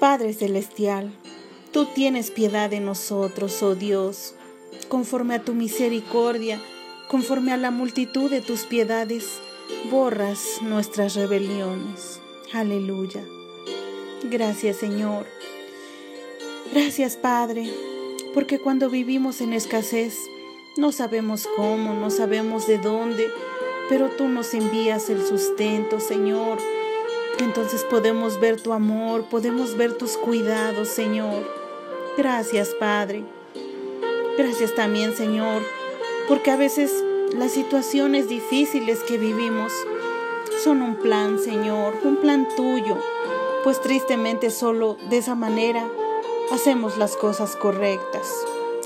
Padre Celestial, tú tienes piedad de nosotros, oh Dios, conforme a tu misericordia, conforme a la multitud de tus piedades, borras nuestras rebeliones. Aleluya. Gracias Señor. Gracias Padre, porque cuando vivimos en escasez, no sabemos cómo, no sabemos de dónde, pero tú nos envías el sustento, Señor. Entonces podemos ver tu amor, podemos ver tus cuidados, Señor. Gracias, Padre. Gracias también, Señor, porque a veces las situaciones difíciles que vivimos son un plan, Señor, un plan tuyo, pues tristemente solo de esa manera hacemos las cosas correctas.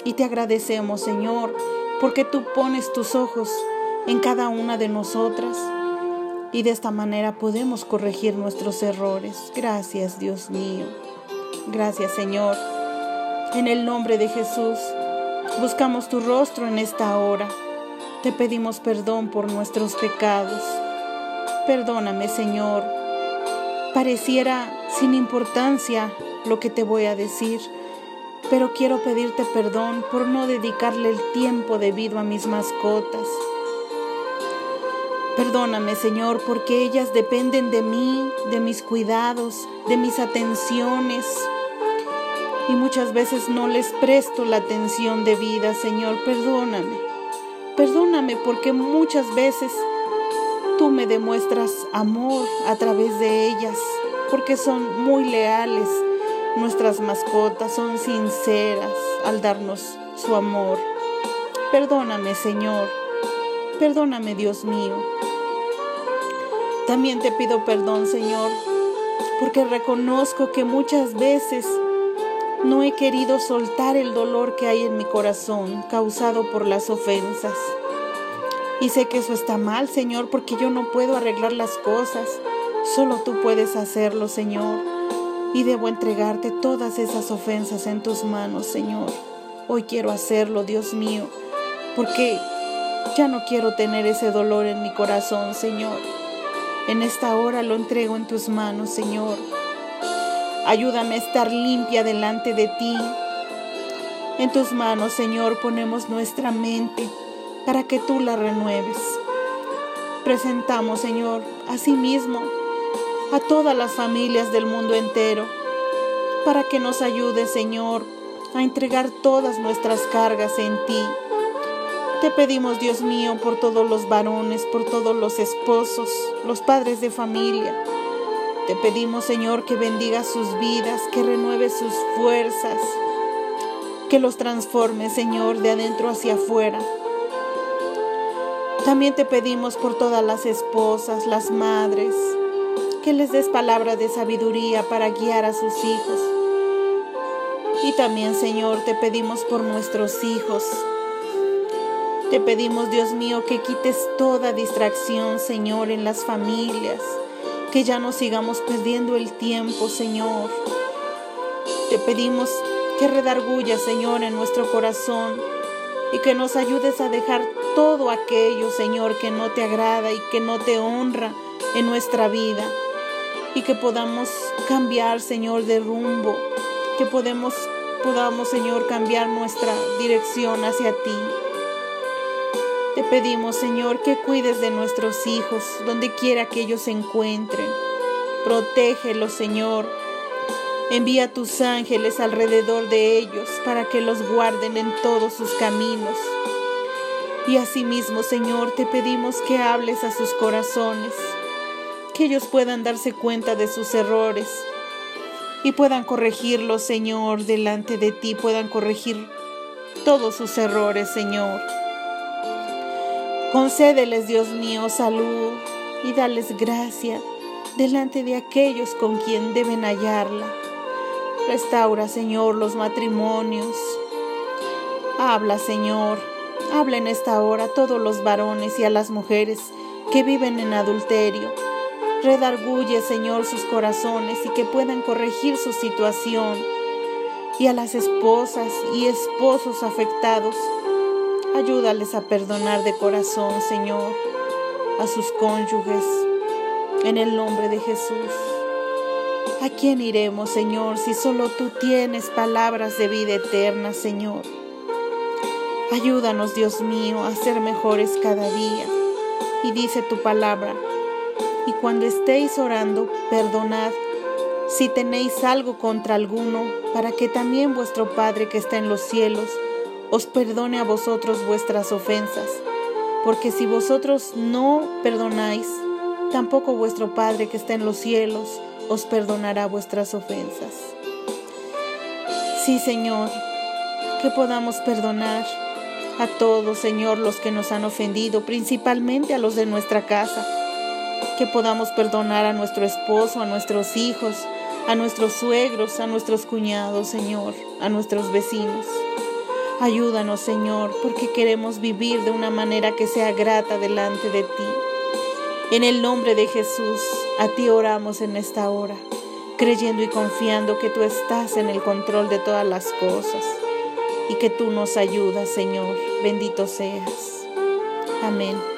Y te agradecemos, Señor, porque tú pones tus ojos en cada una de nosotras y de esta manera podemos corregir nuestros errores. Gracias, Dios mío. Gracias, Señor. En el nombre de Jesús, buscamos tu rostro en esta hora. Te pedimos perdón por nuestros pecados. Perdóname, Señor. Pareciera sin importancia lo que te voy a decir pero quiero pedirte perdón por no dedicarle el tiempo debido a mis mascotas. Perdóname, Señor, porque ellas dependen de mí, de mis cuidados, de mis atenciones. Y muchas veces no les presto la atención debida, Señor. Perdóname. Perdóname porque muchas veces tú me demuestras amor a través de ellas, porque son muy leales Nuestras mascotas son sinceras al darnos su amor. Perdóname, Señor. Perdóname, Dios mío. También te pido perdón, Señor, porque reconozco que muchas veces no he querido soltar el dolor que hay en mi corazón causado por las ofensas. Y sé que eso está mal, Señor, porque yo no puedo arreglar las cosas. Solo tú puedes hacerlo, Señor y debo entregarte todas esas ofensas en tus manos, Señor. Hoy quiero hacerlo, Dios mío, porque ya no quiero tener ese dolor en mi corazón, Señor. En esta hora lo entrego en tus manos, Señor. Ayúdame a estar limpia delante de ti. En tus manos, Señor, ponemos nuestra mente para que tú la renueves. Presentamos, Señor, a sí mismo a todas las familias del mundo entero, para que nos ayude, Señor, a entregar todas nuestras cargas en ti. Te pedimos, Dios mío, por todos los varones, por todos los esposos, los padres de familia. Te pedimos, Señor, que bendiga sus vidas, que renueve sus fuerzas, que los transforme, Señor, de adentro hacia afuera. También te pedimos por todas las esposas, las madres, que les des palabra de sabiduría para guiar a sus hijos. Y también, Señor, te pedimos por nuestros hijos. Te pedimos, Dios mío, que quites toda distracción, Señor, en las familias, que ya no sigamos perdiendo el tiempo, Señor. Te pedimos que redarguya, Señor, en nuestro corazón y que nos ayudes a dejar todo aquello, Señor, que no te agrada y que no te honra en nuestra vida y que podamos cambiar, Señor, de rumbo, que podemos, podamos, Señor, cambiar nuestra dirección hacia ti. Te pedimos, Señor, que cuides de nuestros hijos, donde quiera que ellos se encuentren. Protégelos, Señor. Envía tus ángeles alrededor de ellos para que los guarden en todos sus caminos. Y asimismo, Señor, te pedimos que hables a sus corazones que ellos puedan darse cuenta de sus errores y puedan corregirlos, Señor, delante de ti, puedan corregir todos sus errores, Señor. Concédeles, Dios mío, salud y dales gracia delante de aquellos con quien deben hallarla. Restaura, Señor, los matrimonios. Habla, Señor. Habla en esta hora a todos los varones y a las mujeres que viven en adulterio Redarguye, Señor, sus corazones y que puedan corregir su situación. Y a las esposas y esposos afectados, ayúdales a perdonar de corazón, Señor, a sus cónyuges, en el nombre de Jesús. ¿A quién iremos, Señor, si solo tú tienes palabras de vida eterna, Señor? Ayúdanos, Dios mío, a ser mejores cada día. Y dice tu palabra, y cuando estéis orando, perdonad si tenéis algo contra alguno, para que también vuestro Padre que está en los cielos os perdone a vosotros vuestras ofensas. Porque si vosotros no perdonáis, tampoco vuestro Padre que está en los cielos os perdonará vuestras ofensas. Sí, Señor, que podamos perdonar a todos, Señor, los que nos han ofendido, principalmente a los de nuestra casa. Que podamos perdonar a nuestro esposo, a nuestros hijos, a nuestros suegros, a nuestros cuñados, Señor, a nuestros vecinos. Ayúdanos, Señor, porque queremos vivir de una manera que sea grata delante de ti. En el nombre de Jesús, a ti oramos en esta hora, creyendo y confiando que tú estás en el control de todas las cosas y que tú nos ayudas, Señor. Bendito seas. Amén.